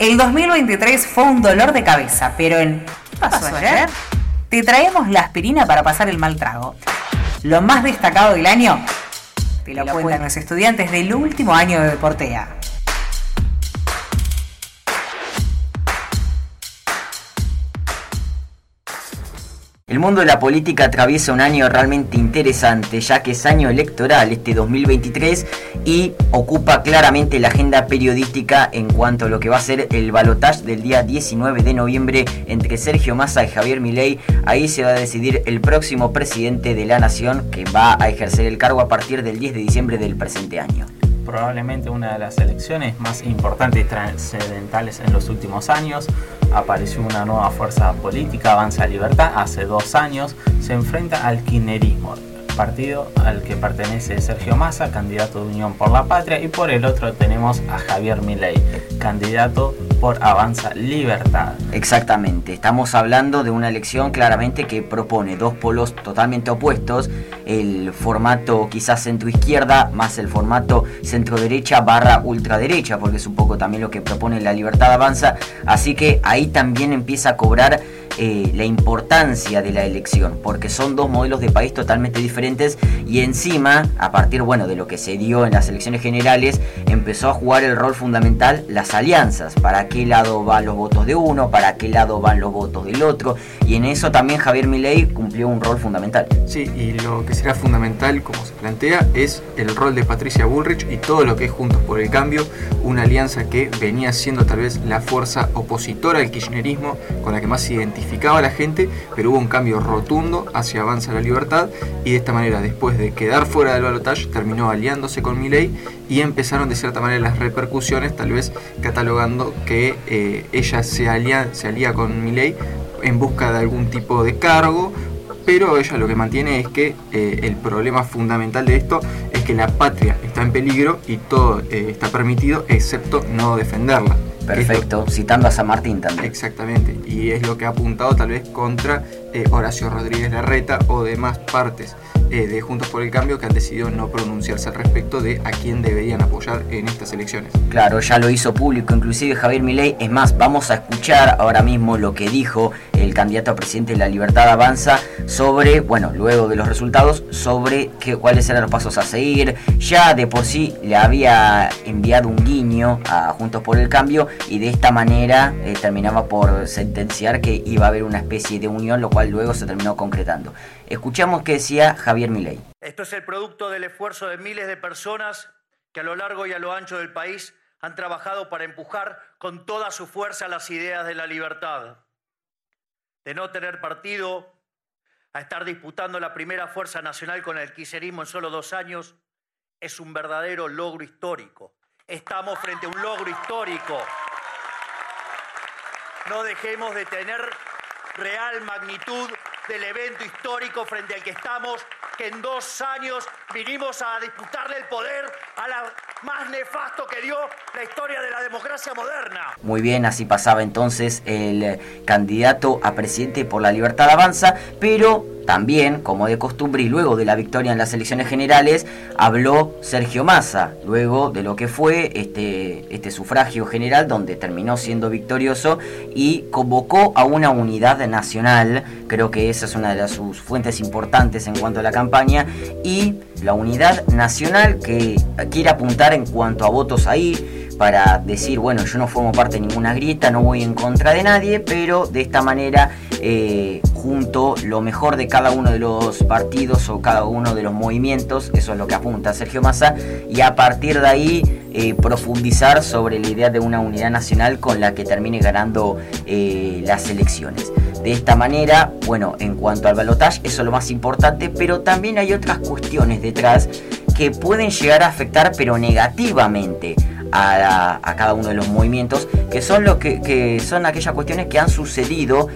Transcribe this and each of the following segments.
El 2023 fue un dolor de cabeza, pero en ¿Qué pasó ayer? Te traemos la aspirina para pasar el mal trago. Lo más destacado del año te lo, cuentan los estudiantes del último año de Deportea. El mundo de la política atraviesa un año realmente interesante, ya que es año electoral este 2023 y ocupa claramente la agenda periodística en cuanto a lo que va a ser el balotaje del día 19 de noviembre entre Sergio Massa y Javier Milei. Ahí se va a decidir el próximo presidente de la nación que va a ejercer el cargo a partir del 10 de diciembre del presente año probablemente una de las elecciones más importantes y trascendentales en los últimos años. Apareció una nueva fuerza política, Avanza Libertad, hace dos años, se enfrenta al kirchnerismo, partido al que pertenece Sergio Massa, candidato de Unión por la Patria, y por el otro tenemos a Javier Milei, candidato por Avanza Libertad. Exactamente, estamos hablando de una elección claramente que propone dos polos totalmente opuestos, el formato quizás centro-izquierda más el formato centro-derecha barra ultraderecha, porque es un poco también lo que propone la Libertad Avanza, así que ahí también empieza a cobrar eh, la importancia de la elección, porque son dos modelos de país totalmente diferentes y encima, a partir bueno, de lo que se dio en las elecciones generales, empezó a jugar el rol fundamental las alianzas, para qué lado van los votos de uno, para qué lado van los votos del otro, y en eso también Javier Milei cumplió un rol fundamental. Sí, y lo que será fundamental, como se plantea, es el rol de Patricia Bullrich y todo lo que es Juntos por el Cambio, una alianza que venía siendo tal vez la fuerza opositora al kirchnerismo con la que más se identifica a la gente, pero hubo un cambio rotundo hacia Avanza la Libertad y de esta manera, después de quedar fuera del balotaje, terminó aliándose con Milei y empezaron de cierta manera las repercusiones, tal vez catalogando que eh, ella se alía, se alía con Milei en busca de algún tipo de cargo pero ella lo que mantiene es que eh, el problema fundamental de esto es que la patria está en peligro y todo eh, está permitido excepto no defenderla. Perfecto, citando a San Martín también. Exactamente, y es lo que ha apuntado tal vez contra eh, Horacio Rodríguez Larreta o demás partes eh, de Juntos por el Cambio que han decidido no pronunciarse al respecto de a quién deberían apoyar en estas elecciones. Claro, ya lo hizo público, inclusive Javier Milei. Es más, vamos a escuchar ahora mismo lo que dijo el candidato a presidente de la Libertad Avanza sobre, bueno, luego de los resultados, sobre qué, cuáles eran los pasos a seguir. Ya de por sí le había enviado un guiño a Juntos por el Cambio y de esta manera eh, terminaba por sentenciar que iba a haber una especie de unión, lo cual luego se terminó concretando. Escuchamos qué decía Javier Milei. Esto es el producto del esfuerzo de miles de personas que a lo largo y a lo ancho del país han trabajado para empujar con toda su fuerza las ideas de la libertad, de no tener partido, a estar disputando la primera fuerza nacional con el quiserismo en solo dos años, es un verdadero logro histórico. Estamos frente a un logro histórico. No dejemos de tener real magnitud del evento histórico frente al que estamos, que en dos años vinimos a disputarle el poder a la más nefasto que dio la historia de la democracia moderna. Muy bien, así pasaba entonces el candidato a presidente por la libertad avanza, pero también, como de costumbre y luego de la victoria en las elecciones generales, habló Sergio Massa, luego de lo que fue este, este sufragio general donde terminó siendo victorioso y convocó a una unidad nacional, creo que esa es una de sus fuentes importantes en cuanto a la campaña, y la unidad nacional que quiere apuntar en cuanto a votos ahí, para decir, bueno, yo no formo parte de ninguna grieta, no voy en contra de nadie, pero de esta manera eh, junto lo mejor de cada uno de los partidos o cada uno de los movimientos, eso es lo que apunta Sergio Massa, y a partir de ahí eh, profundizar sobre la idea de una unidad nacional con la que termine ganando eh, las elecciones. De esta manera, bueno, en cuanto al balotaje, eso es lo más importante, pero también hay otras cuestiones detrás que pueden llegar a afectar, pero negativamente a, cada uno de los movimientos, que son, lo que, son aquellas cuestiones que han sucedido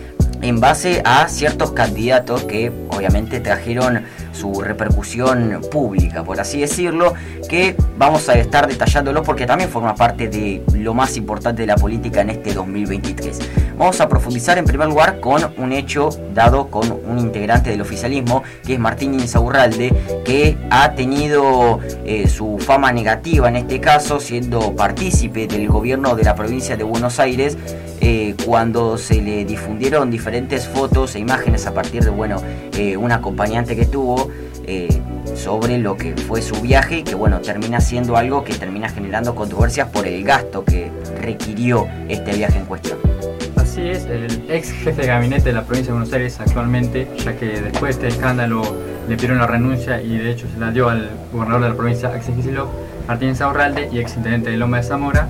en base a ciertos candidatos que obviamente trajeron su repercusión pública, por así decirlo, que vamos a estar detallándolo porque también forma parte de lo más importante de la política en este 2023. Vamos a profundizar en primer lugar con un hecho dado con un integrante del oficialismo, que es Martín Insaurralde, que ha tenido eh, su fama negativa en este caso, siendo partícipe del gobierno de la provincia de Buenos Aires, eh, cuando se le difundieron diferentes fotos e imágenes a partir de bueno, eh, un acompañante que tuvo sobre lo que fue su viaje que bueno, termina siendo algo que termina generando controversias por el gasto que requirió este viaje en cuestión. Así es, el ex jefe de gabinete de la provincia de Buenos Aires actualmente, ya que después de este escándalo le pidieron la renuncia y de hecho se la dio al gobernador de la provincia, Axel Kicillof, Martín Saurralde y ex intendente de Loma de Zamora,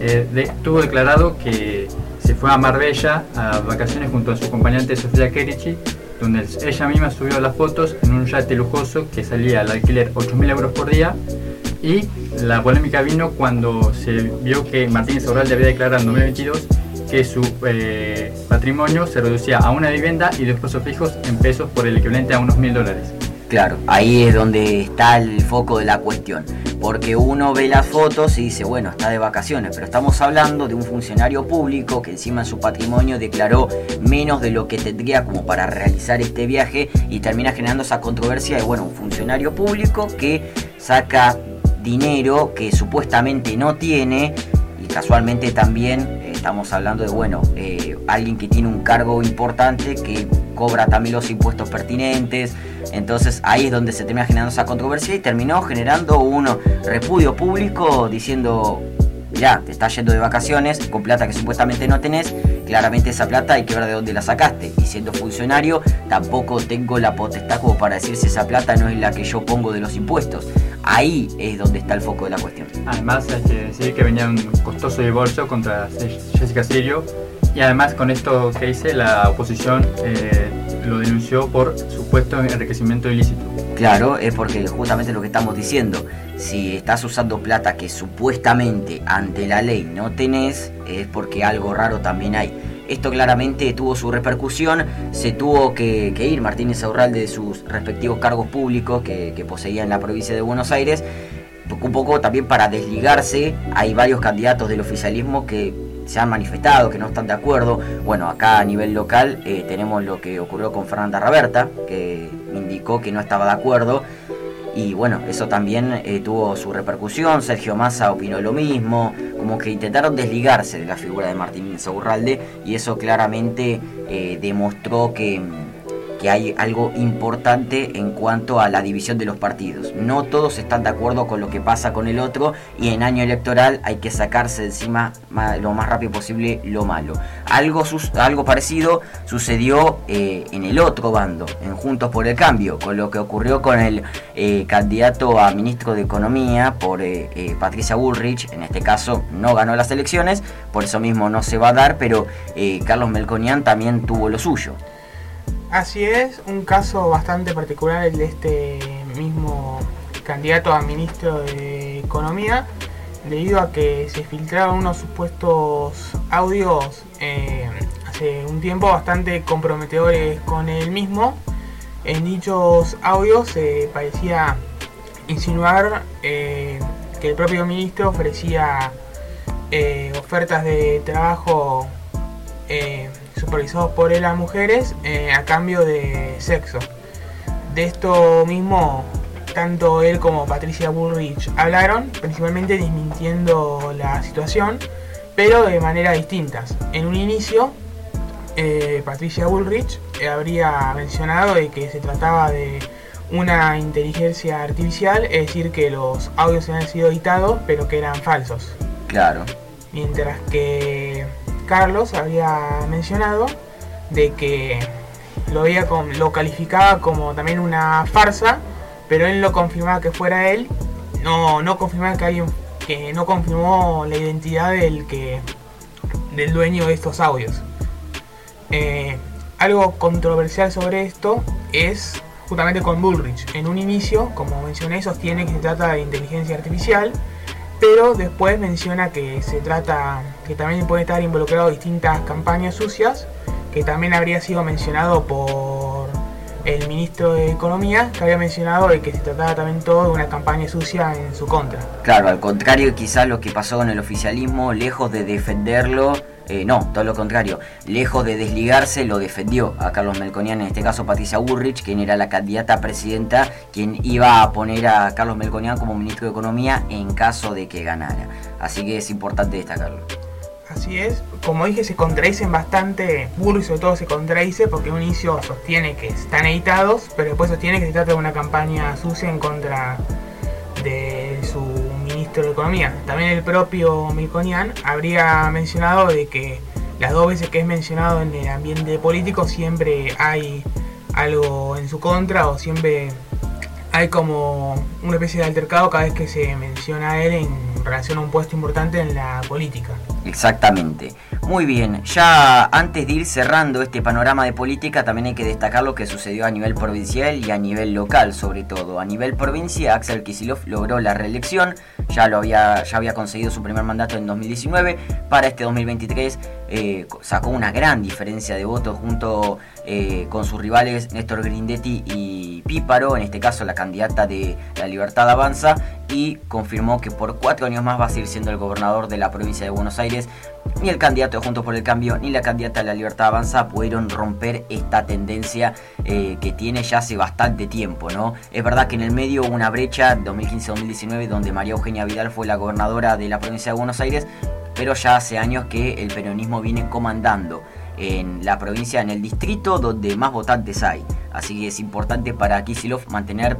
eh, tuvo declarado que fue a Marbella a vacaciones junto a su acompañante Sofía Kerichi, donde ella misma subió las fotos en un yate lujoso que salía al alquiler 8.000 euros por día y la polémica vino cuando se vio que Martín Saurralde había declarado en 2022 que su eh, patrimonio se reducía a una vivienda y dos pesos fijos en pesos por el equivalente a unos mil dólares. Claro, ahí es donde está el foco de la cuestión. Porque uno ve las fotos y dice, bueno, está de vacaciones, pero estamos hablando de un funcionario público que encima en su patrimonio declaró menos de lo que tendría como para realizar este viaje y termina generando esa controversia de, bueno, un funcionario público que saca dinero que supuestamente no tiene y casualmente también estamos hablando de, bueno, eh, alguien que tiene un cargo importante, que cobra también los impuestos pertinentes. Entonces ahí es donde se termina generando esa controversia y terminó generando un repudio público diciendo, ya, te estás yendo de vacaciones con plata que supuestamente no tenés, claramente esa plata hay que ver de dónde la sacaste. Y siendo funcionario, tampoco tengo la potestad como para decir si esa plata no es la que yo pongo de los impuestos. Ahí es donde está el foco de la cuestión. Además hay que decir que venía un costoso divorcio contra Jessica Sirio y además con esto que hice la oposición eh, lo denunció por supuesto enriquecimiento ilícito. Claro, es porque justamente lo que estamos diciendo, si estás usando plata que supuestamente ante la ley no tenés, es porque algo raro también hay. Esto claramente tuvo su repercusión, se tuvo que, ir Martínez Aurralde de sus respectivos cargos públicos que, que poseía en la provincia de Buenos Aires, un poco también para desligarse, hay varios candidatos del oficialismo que se han manifestado, que no están de acuerdo. Bueno, acá a nivel local eh, tenemos lo que ocurrió con Fernanda Raberta, que indicó que no estaba de acuerdo y bueno, eso también eh, tuvo su repercusión. Sergio Massa opinó lo mismo. Como que intentaron desligarse de la figura de Martín Insaurralde. Y eso claramente eh, demostró que que hay algo importante en cuanto a la división de los partidos. No todos están de acuerdo con lo que pasa con el otro y en año electoral hay que sacarse encima lo más rápido posible lo malo. Algo, algo parecido sucedió eh, en el otro bando, en Juntos por el Cambio, con lo que ocurrió con el eh, candidato a ministro de Economía por eh, Patricia Bullrich. En este caso no ganó las elecciones, por eso mismo no se va a dar, pero Carlos Melconian también tuvo lo suyo. Así es, un caso bastante particular el de este mismo candidato a ministro de Economía, debido a que se filtraron unos supuestos audios eh, hace un tiempo bastante comprometedores con el mismo. En dichos audios se parecía insinuar eh, que el propio ministro ofrecía eh, ofertas de trabajo supervisados por él a mujeres eh, a cambio de sexo. De esto mismo, tanto él como Patricia Bullrich hablaron, principalmente desmintiendo la situación, pero de manera distintas. En un inicio, eh, Patricia Bullrich habría mencionado de que se trataba de una inteligencia artificial, es decir, que los audios habían sido editados, pero que eran falsos. Claro. Mientras que Carlos había mencionado de que lo, había, lo calificaba como también una farsa, pero él no confirmaba que fuera él, no, no que que no confirmó la identidad del que del dueño de estos audios. Eh, algo controversial sobre esto es justamente con Bullrich. En un inicio, como mencioné, sostiene que se trata de inteligencia artificial pero después menciona que se trata, que también puede estar involucrado distintas campañas sucias, que también habría sido mencionado por el ministro de Economía, que había mencionado de que se trataba también todo de una campaña sucia en su contra. Claro, al contrario quizás lo que pasó con el oficialismo, lejos de defenderlo, eh, no, todo lo contrario, lejos de desligarse lo defendió a Carlos Melconian, en este caso Patricia Burrich, quien era la candidata a presidenta, quien iba a poner a Carlos Melconian como ministro de Economía en caso de que ganara. Así que es importante destacarlo. Así es, como dije, se contradicen bastante, Burrich sobre todo se contradice porque un inicio sostiene que están editados, pero después sostiene que se trata de una campaña sucia en contra de su de Economía. También el propio Milconian habría mencionado de que las dos veces que es mencionado en el ambiente político siempre hay algo en su contra o siempre hay como una especie de altercado cada vez que se menciona a él en relación a un puesto importante en la política. Exactamente. Muy bien, ya antes de ir cerrando este panorama de política, también hay que destacar lo que sucedió a nivel provincial y a nivel local, sobre todo. A nivel provincia, Axel Kisilov logró la reelección, ya lo había, ya había conseguido su primer mandato en 2019. Para este 2023 eh, sacó una gran diferencia de votos junto eh, con sus rivales Néstor Grindetti y Píparo, en este caso la candidata de la Libertad Avanza, y confirmó que por cuatro años más va a seguir siendo el gobernador de la provincia de Buenos Aires. Ni el candidato de Juntos por el Cambio ni la candidata de la Libertad Avanza pudieron romper esta tendencia eh, que tiene ya hace bastante tiempo, ¿no? Es verdad que en el medio hubo una brecha 2015-2019 donde María Eugenia Vidal fue la gobernadora de la provincia de Buenos Aires, pero ya hace años que el peronismo viene comandando en la provincia, en el distrito donde más votantes hay. Así que es importante para Kisilov mantener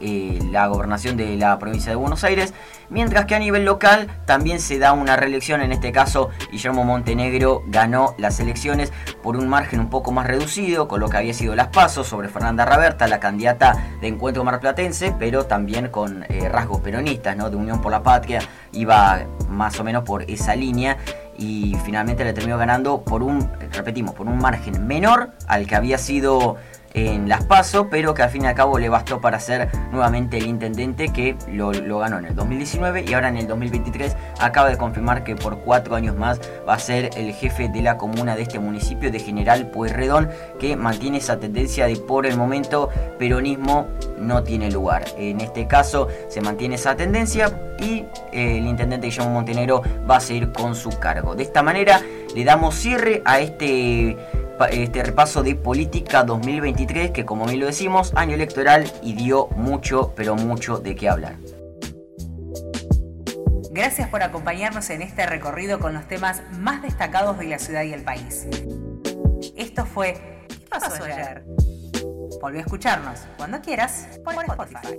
eh, la gobernación de la provincia de Buenos Aires, mientras que a nivel local también se da una reelección, en este caso Guillermo Montenegro ganó las elecciones por un margen un poco más reducido, con lo que había sido las pasos sobre Fernanda Raberta, la candidata de Encuentro Marplatense, pero también con eh, rasgos peronistas, ¿no? de Unión por la Patria, iba más o menos por esa línea y finalmente le terminó ganando por un, repetimos, por un margen menor al que había sido en las PASO, pero que al fin y al cabo le bastó para ser nuevamente el intendente que lo, ganó en el 2019 y ahora en el 2023 acaba de confirmar que por cuatro años más va a ser el jefe de la comuna de este municipio de General Pueyrredón que mantiene esa tendencia de por el momento peronismo no tiene lugar. En este caso se mantiene esa tendencia y eh, el intendente Guillermo Montenegro va a seguir con su cargo. De esta manera le damos cierre a este este repaso de política 2023 que como bien lo decimos, año electoral y dio mucho, pero mucho de qué hablar. Gracias por acompañarnos en este recorrido con los temas más destacados de la ciudad y el país. Esto fue ¿Qué pasó ayer? Volví a escucharnos cuando quieras por Spotify.